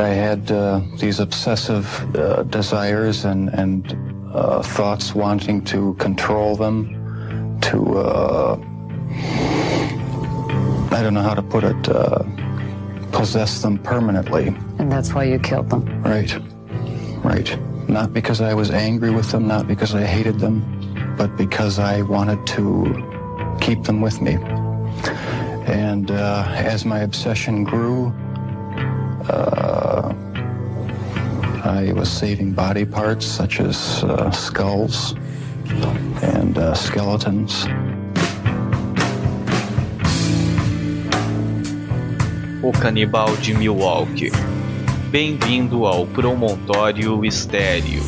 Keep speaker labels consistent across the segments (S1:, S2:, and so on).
S1: I had uh, these obsessive uh, desires and, and uh, thoughts wanting to control them, to, uh, I don't know how to put it, uh, possess them permanently.
S2: And that's why you killed them.
S1: Right, right. Not because I was angry with them, not because I hated them, but because I wanted to keep them with me. And uh, as my obsession grew, uh, I was saving body parts such as uh, skulls and uh, skeletons.
S3: O Canibal de Milwaukee. Bem-vindo ao Promontório Estéreo.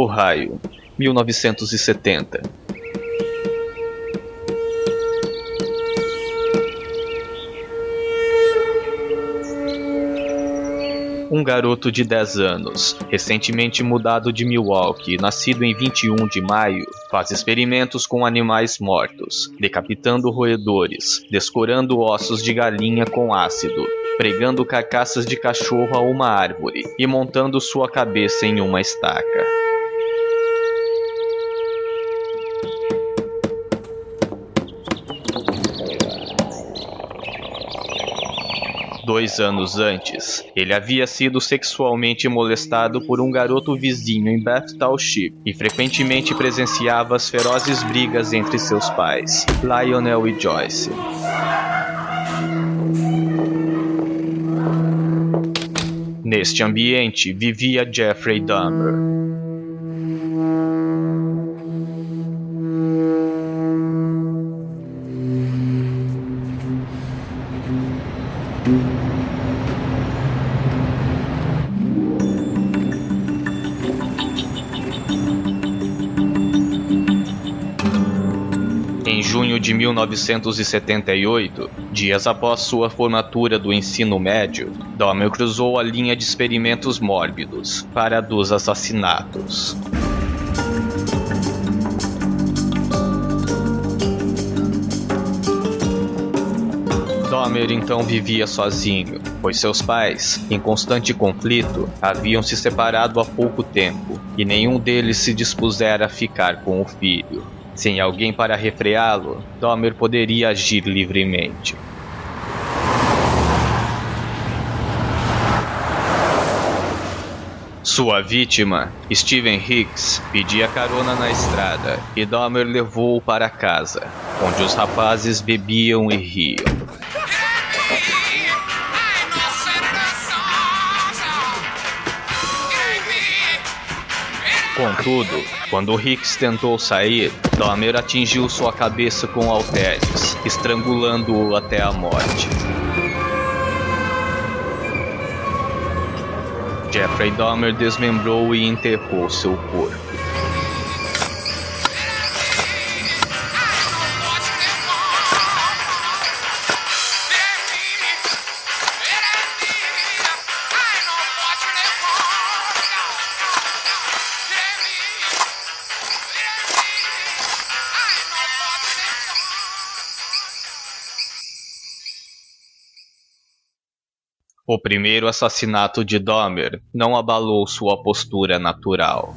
S3: Ohio, 1970. Um garoto de 10 anos, recentemente mudado de Milwaukee, nascido em 21 de maio, faz experimentos com animais mortos, decapitando roedores, descorando ossos de galinha com ácido, pregando carcaças de cachorro a uma árvore e montando sua cabeça em uma estaca. Dois anos antes, ele havia sido sexualmente molestado por um garoto vizinho em Bath Township e frequentemente presenciava as ferozes brigas entre seus pais, Lionel e Joyce. Neste ambiente vivia Jeffrey Dahmer. Junho de 1978, dias após sua formatura do ensino médio, Dahmer cruzou a linha de experimentos mórbidos para a dos assassinatos. Dahmer então vivia sozinho, pois seus pais, em constante conflito, haviam se separado há pouco tempo e nenhum deles se dispusera a ficar com o filho. Sem alguém para refreá-lo, Dahmer poderia agir livremente. Sua vítima, Steven Hicks, pedia carona na estrada e Dahmer levou-o para casa, onde os rapazes bebiam e riam. Contudo, quando Hicks tentou sair, Dahmer atingiu sua cabeça com halteres, estrangulando-o até a morte. Jeffrey Dahmer desmembrou e enterrou seu corpo. O primeiro assassinato de Dahmer não abalou sua postura natural.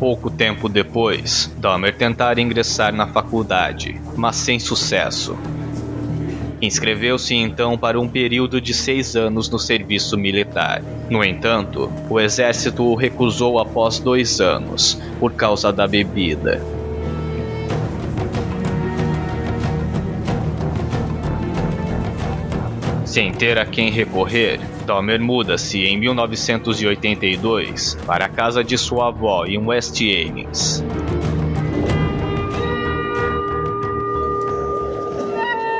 S3: Pouco tempo depois, Dahmer tentara ingressar na faculdade, mas sem sucesso. Inscreveu-se então para um período de seis anos no serviço militar. No entanto, o exército o recusou após dois anos, por causa da bebida. Sem ter a quem recorrer, Dahmer muda-se em 1982 para a casa de sua avó em West Ames.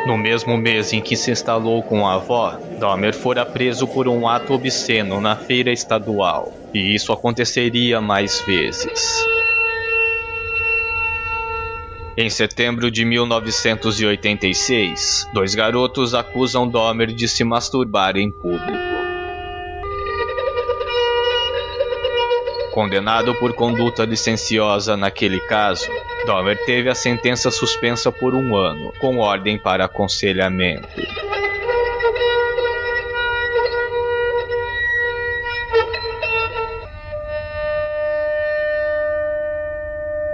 S3: No mesmo mês em que se instalou com a avó, Dahmer fora preso por um ato obsceno na feira estadual. E isso aconteceria mais vezes. Em setembro de 1986, dois garotos acusam Dahmer de se masturbar em público. Condenado por conduta licenciosa naquele caso, Dahmer teve a sentença suspensa por um ano, com ordem para aconselhamento.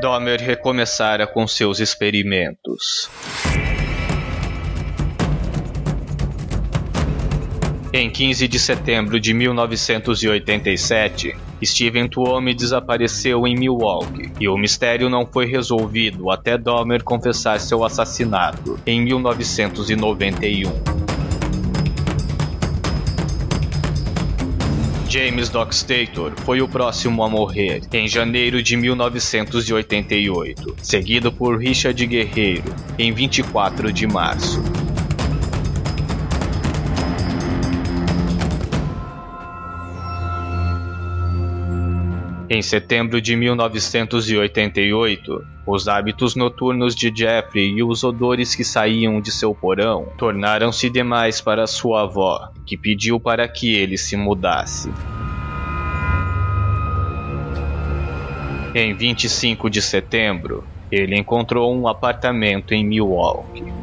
S3: Dahmer recomeçara com seus experimentos. Em 15 de setembro de 1987, Steven Tuomi desapareceu em Milwaukee e o mistério não foi resolvido até Dahmer confessar seu assassinato em 1991. James Dockstator foi o próximo a morrer em janeiro de 1988, seguido por Richard Guerreiro em 24 de março. Em setembro de 1988, os hábitos noturnos de Jeffrey e os odores que saíam de seu porão tornaram-se demais para sua avó, que pediu para que ele se mudasse. Em 25 de setembro, ele encontrou um apartamento em Milwaukee.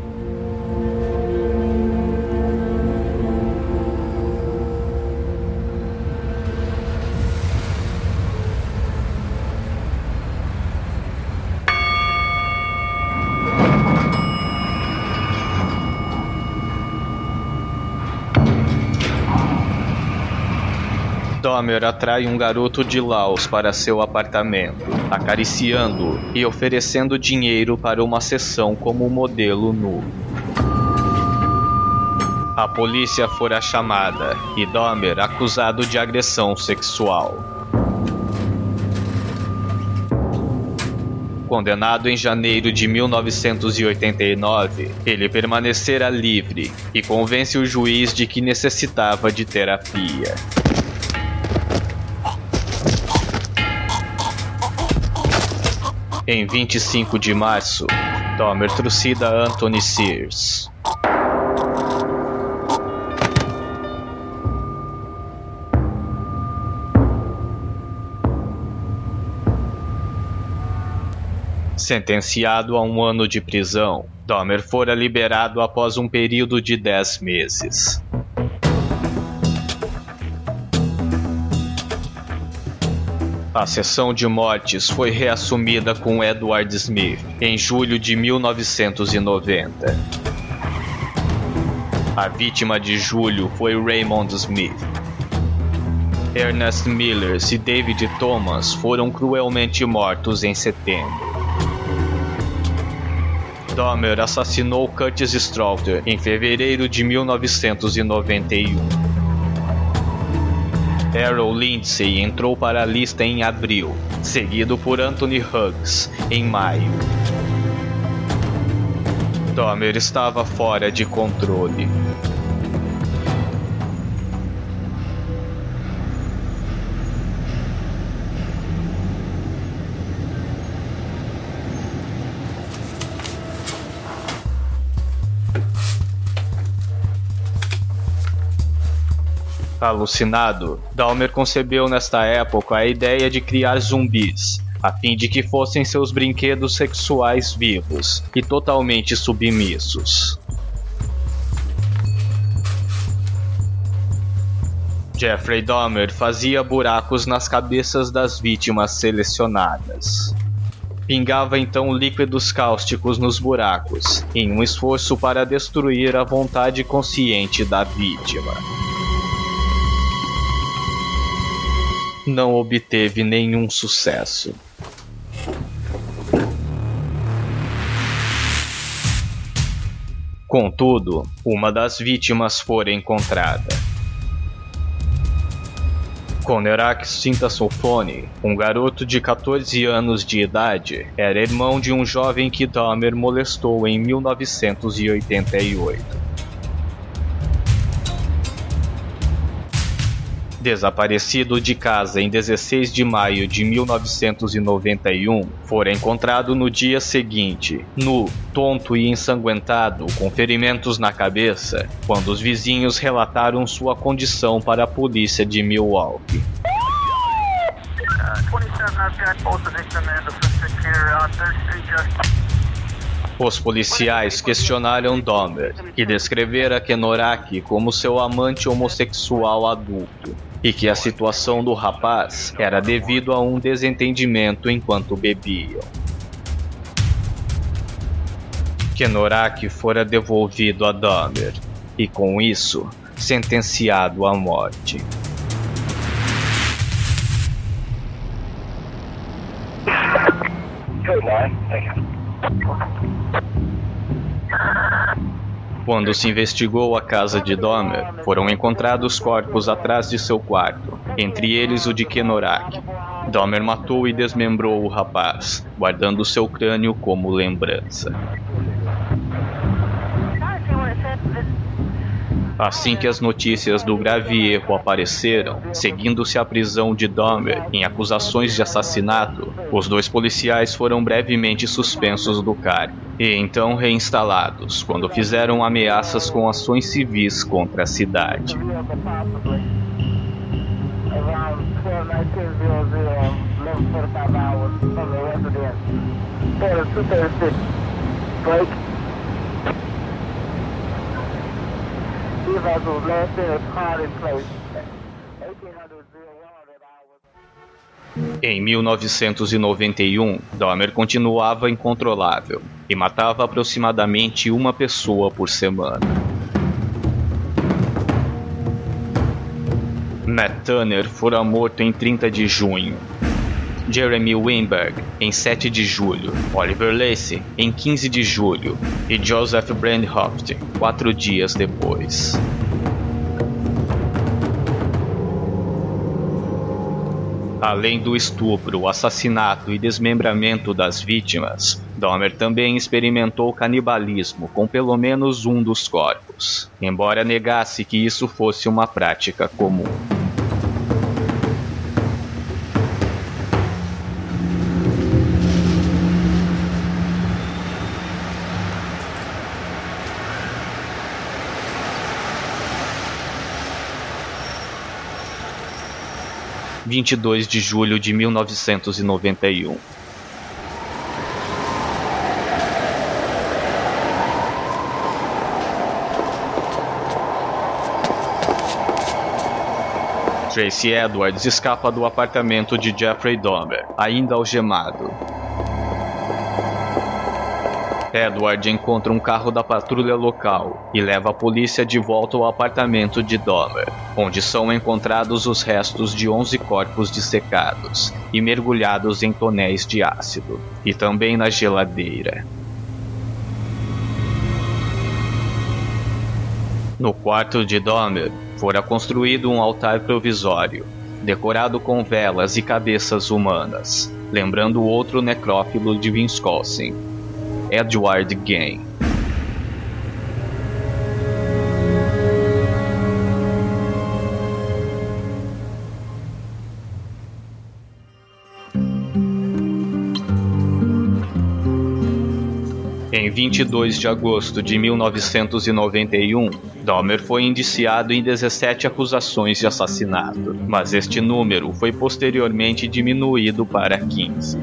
S3: Dahmer atrai um garoto de Laos para seu apartamento, acariciando-o e oferecendo dinheiro para uma sessão como modelo nu. A polícia fora chamada e Dahmer acusado de agressão sexual. Condenado em janeiro de 1989, ele permanecera livre e convence o juiz de que necessitava de terapia. Em 25 de março, Dahmer trucida Anthony Sears. Sentenciado a um ano de prisão, Dahmer fora liberado após um período de 10 meses. A sessão de mortes foi reassumida com Edward Smith em julho de 1990. A vítima de julho foi Raymond Smith. Ernest Miller e David Thomas foram cruelmente mortos em setembro. Dahmer assassinou Curtis Straughter em fevereiro de 1991. Errol Lindsay entrou para a lista em abril, seguido por Anthony Hughes em maio. Dahmer estava fora de controle. Alucinado, Dahmer concebeu nesta época a ideia de criar zumbis, a fim de que fossem seus brinquedos sexuais vivos e totalmente submissos. Jeffrey Dahmer fazia buracos nas cabeças das vítimas selecionadas. Pingava então líquidos cáusticos nos buracos, em um esforço para destruir a vontade consciente da vítima. Não obteve nenhum sucesso. Contudo, uma das vítimas fora encontrada. Konerak Sintasofone, um garoto de 14 anos de idade, era irmão de um jovem que Dahmer molestou em 1988. Desaparecido de casa em 16 de maio de 1991, fora encontrado no dia seguinte, nu, tonto e ensanguentado, com ferimentos na cabeça, quando os vizinhos relataram sua condição para a polícia de Milwaukee.
S2: 27, I've got both of the commando for secure on 3rd Street Justice.
S3: Os policiais questionaram Dahmer, que descrevera Kenoraki como seu amante homossexual adulto, e que a situação do rapaz era devido a um desentendimento enquanto bebiam. Kenoraki fora devolvido a Dahmer, e com isso, sentenciado à morte.
S2: Good. Thank you.
S3: Quando se investigou a casa de Dahmer, foram encontrados corpos atrás de seu quarto, entre eles o de Kenorak. Dahmer matou e desmembrou o rapaz, guardando seu crânio como lembrança. Assim que as notícias do grave erro apareceram, seguindo-se a prisão de Dahmer em acusações de assassinato, os dois policiais foram brevemente suspensos do cargo e então reinstalados quando fizeram ameaças com ações civis contra a cidade.
S2: Around 12, 1900, 1145 hours from the residence. Taylor 236. Break. Evans was last in in place. 1800 that I was.
S3: Em 1991, Dahmer continuava incontrolável e matava aproximadamente uma pessoa por semana. Matt Turner fora morto em 30 de junho. Jeremy Weinberg em 7 de julho, Oliver Lacey em 15 de julho e Joseph Brandhoft quatro dias depois. Além do estupro, assassinato e desmembramento das vítimas, Dahmer também experimentou canibalismo com pelo menos um dos corpos, embora negasse que isso fosse uma prática comum. Vinte e dois de julho de mil novecentos e noventa e um. Tracy Edwards escapa do apartamento de Jeffrey Dahmer, ainda algemado. Edward encontra um carro da patrulha local e leva a polícia de volta ao apartamento de Dahmer, onde são encontrados os restos de 11 corpos dissecados e mergulhados em tonéis de ácido, e também na geladeira. No quarto de Dahmer, fora construído um altar provisório, decorado com velas e cabeças humanas, lembrando outro necrófilo de Wisconsin, Edward Gain. Em 22 de agosto de 1991, Dahmer foi indiciado em 17 acusações de assassinato, mas este número foi posteriormente diminuído para 15.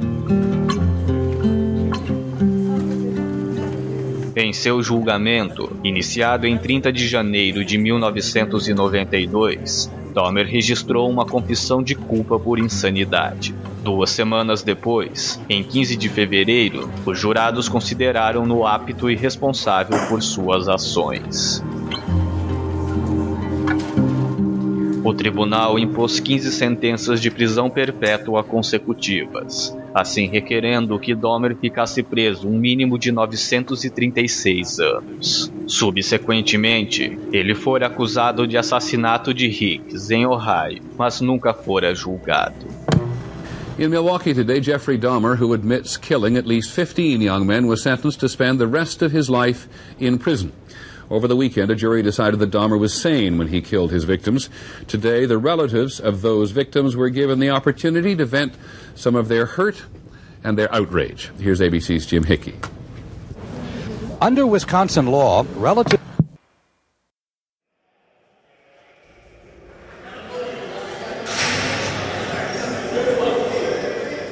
S3: Em seu julgamento, iniciado em 30 de janeiro de 1992, Dahmer registrou uma confissão de culpa por insanidade. Duas semanas depois, em 15 de fevereiro, os jurados consideraram-no apto e responsável por suas ações. O tribunal impôs 15 sentenças de prisão perpétua consecutivas, assim requerendo que Dahmer ficasse preso um mínimo de 936 anos. Subsequentemente, ele foi acusado de assassinato de Hicks em Ohio, mas nunca fora julgado.
S4: In Milwaukee today, Jeffrey Dahmer, who admits killing at least 15 young men, was sentenced to spend the rest of his life in prison. Over the weekend, a jury decided that Dahmer was sane when he killed his victims. Today, the relatives of those victims were given the opportunity to vent some of their hurt and their outrage. Here's ABC's Jim Hickey.
S5: Under Wisconsin law, relative.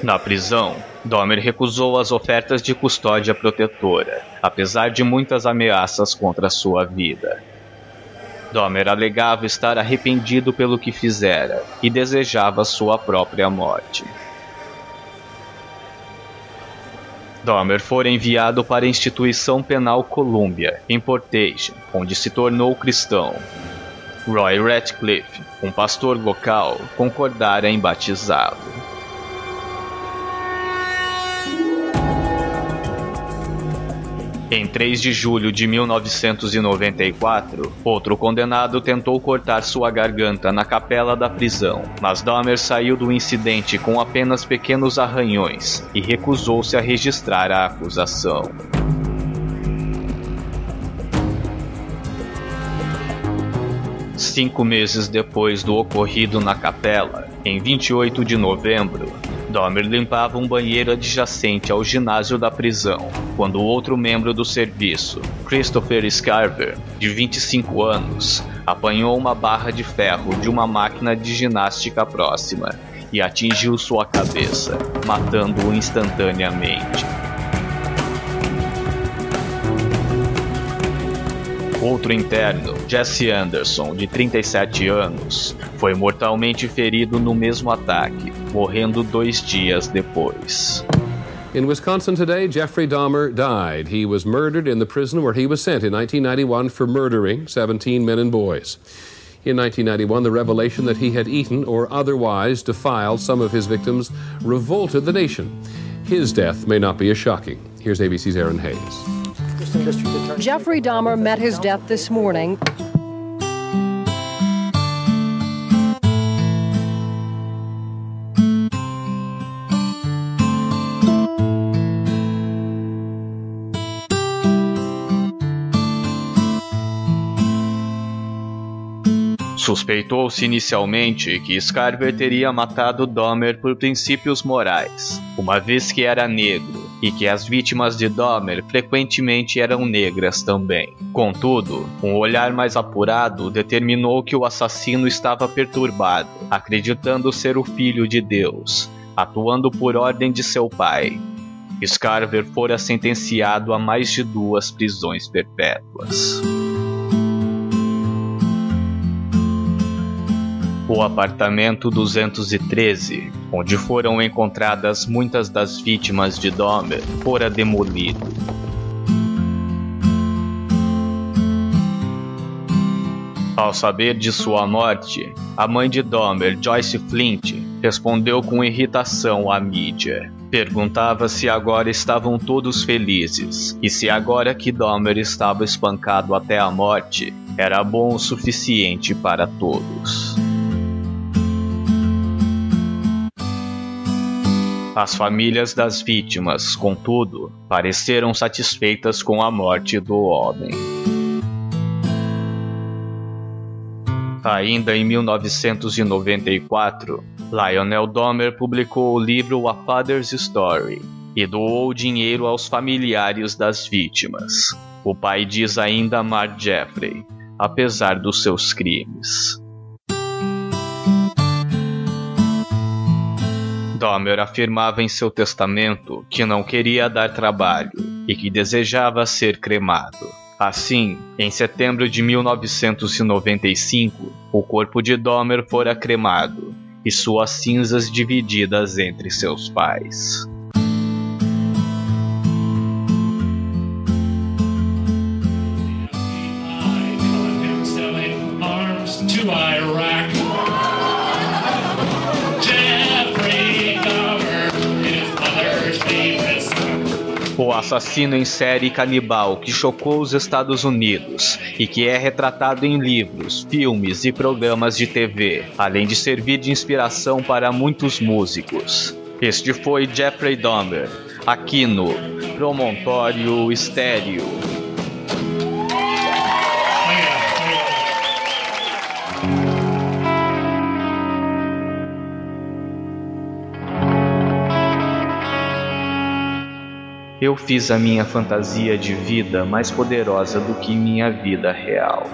S3: Na prisão, Dahmer recusou as ofertas de custódia protetora, apesar de muitas ameaças contra sua vida. Dahmer alegava estar arrependido pelo que fizera e desejava sua própria morte. Dahmer foi enviado para a instituição penal Columbia, em Portage, onde se tornou cristão. Roy Ratcliffe, um pastor local, concordara em batizá-lo. Em 3 de julho de 1994, outro condenado tentou cortar sua garganta na capela da prisão, mas Dahmer saiu do incidente com apenas pequenos arranhões e recusou-se a registrar a acusação. Cinco meses depois do ocorrido na capela, em 28 de novembro, Dahmer limpava um banheiro adjacente ao ginásio da prisão, quando outro membro do serviço, Christopher Scarver, de 25 anos, apanhou uma barra de ferro de uma máquina de ginástica próxima e atingiu sua cabeça, matando-o instantaneamente. Outro interno, Jesse Anderson, de 37 anos, foi mortalmente ferido no mesmo ataque, morrendo dois dias depois.
S4: In Wisconsin today, Jeffrey Dahmer died. He was murdered in the prison where he was sent in 1991 for murdering 17 men and boys. In 1991, the revelation that he had eaten or otherwise defiled some of his victims revolted the nation. His death may not be as shocking. Here's ABC's Aaron Hayes.
S6: Jeffrey Dahmer met his death this morning.
S3: Suspeitou-se inicialmente que Scarver teria matado Dahmer por princípios morais, uma vez que era negro e que as vítimas de Dahmer frequentemente eram negras também. Contudo, um olhar mais apurado determinou que o assassino estava perturbado, acreditando ser o filho de Deus, atuando por ordem de seu pai. Scarver fora sentenciado a mais de duas prisões perpétuas. O apartamento 213, onde foram encontradas muitas das vítimas de Dahmer, fora demolido. Ao saber de sua morte, a mãe de Dahmer, Joyce Flint, respondeu com irritação à mídia. Perguntava se agora estavam todos felizes e se agora que Dahmer estava espancado até a morte, era bom o suficiente para todos. As famílias das vítimas, contudo, pareceram satisfeitas com a morte do homem. Ainda em 1994, Lionel Dahmer publicou o livro A Father's Story e doou dinheiro aos familiares das vítimas. O pai diz ainda amar Jeffrey, apesar dos seus crimes. Dahmer afirmava em seu testamento que não queria dar trabalho e que desejava ser cremado. Assim, em setembro de 1995, o corpo de Dahmer fora cremado e suas cinzas divididas entre seus pais. O assassino em série canibal que chocou os Estados Unidos e que é retratado em livros, filmes e programas de TV, além de servir de inspiração para muitos músicos. Este foi Jeffrey Dahmer, aqui no Promontório Estéreo. Eu fiz a minha fantasia de vida mais poderosa do que minha vida real.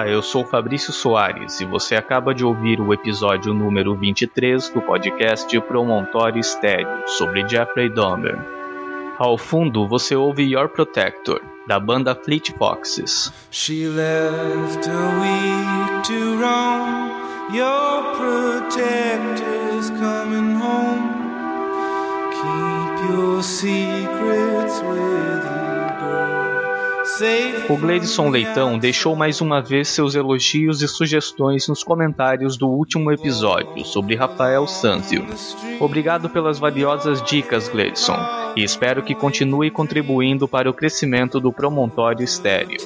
S3: Olá, eu sou Fabrício Soares e você acaba de ouvir o episódio número 23 do podcast Promontório Estéreo sobre Jeffrey Dahmer. Ao fundo você ouve Your Protector, da banda Fleet Foxes.
S7: She left a week to roam. Your protector's coming home. Keep your secrets with you,
S3: O Gleidson Leitão deixou mais uma vez seus elogios e sugestões nos comentários do último episódio sobre Rafael Sanzio. Obrigado pelas valiosas dicas, Gleidson, e espero que continue contribuindo para o crescimento do Promontório Estéreo.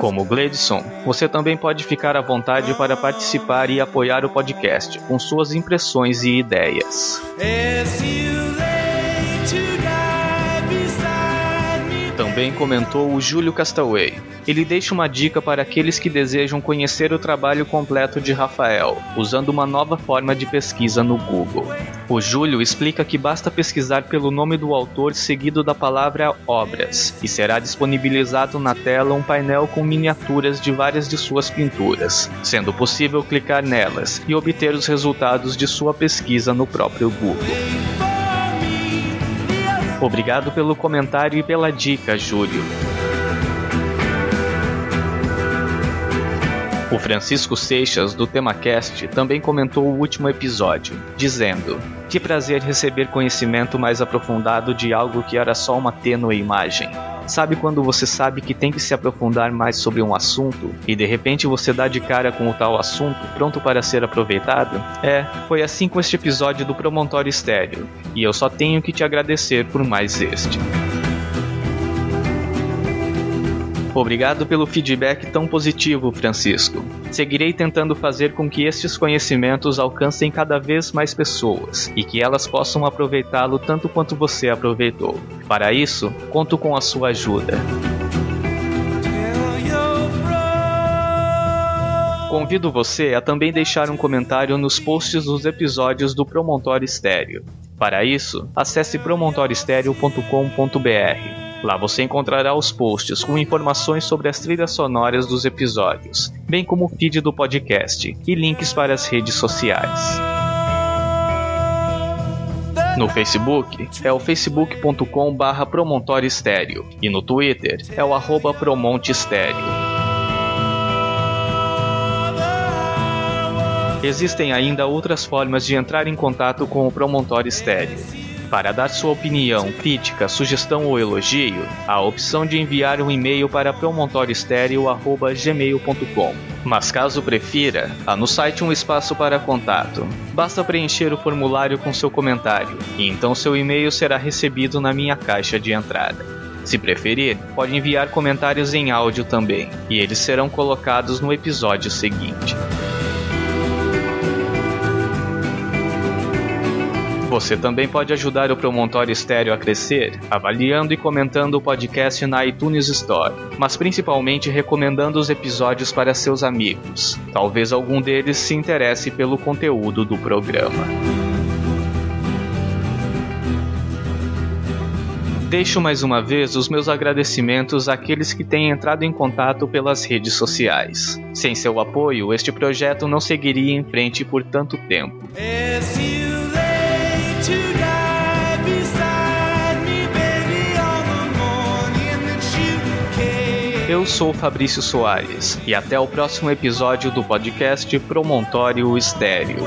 S3: Como Gleidson, você também pode ficar à vontade para participar e apoiar o podcast com suas impressões e ideias. Também comentou o Júlio Castaway. Ele deixa uma dica para aqueles que desejam conhecer o trabalho completo de Rafael, usando uma nova forma de pesquisa no Google. O Júlio explica que basta pesquisar pelo nome do autor seguido da palavra obras, e será disponibilizado na tela um painel com miniaturas de várias de suas pinturas, sendo possível clicar nelas e obter os resultados de sua pesquisa no próprio Google. Obrigado pelo comentário e pela dica, Júlio. O Francisco Seixas, do TemaCast, também comentou o último episódio, dizendo: Que prazer receber conhecimento mais aprofundado de algo que era só uma tênue imagem. Sabe quando você sabe que tem que se aprofundar mais sobre um assunto e de repente você dá de cara com o tal assunto pronto para ser aproveitado? É, foi assim com este episódio do Promontório Estéreo, e eu só tenho que te agradecer por mais este. Obrigado pelo feedback tão positivo, Francisco. Seguirei tentando fazer com que estes conhecimentos alcancem cada vez mais pessoas e que elas possam aproveitá-lo tanto quanto você aproveitou. Para isso, conto com a sua ajuda. Convido você a também deixar um comentário nos posts dos episódios do Promontório Estéreo. Para isso, acesse promontoriostereo.com.br. Lá você encontrará os posts com informações sobre as trilhas sonoras dos episódios, bem como o feed do podcast e links para as redes sociais. No Facebook é o facebook.com barra Promontório Estéreo e no Twitter é o arroba Promonte Estéreo. Existem ainda outras formas de entrar em contato com o Promontório Estéreo. Para dar sua opinião, crítica, sugestão ou elogio, a opção de enviar um e-mail para promontoriostereo.gmail.com. Mas caso prefira, há no site um espaço para contato. Basta preencher o formulário com seu comentário, e então seu e-mail será recebido na minha caixa de entrada. Se preferir, pode enviar comentários em áudio também, e eles serão colocados no episódio seguinte. Você também pode ajudar o Promontório Estéreo a crescer, avaliando e comentando o podcast na iTunes Store, mas principalmente recomendando os episódios para seus amigos. Talvez algum deles se interesse pelo conteúdo do programa. Deixo mais uma vez os meus agradecimentos àqueles que têm entrado em contato pelas redes sociais. Sem seu apoio, este projeto não seguiria em frente por tanto tempo.
S7: As
S3: sou Fabrício Soares e até o próximo episódio do podcast Promontório Estéreo.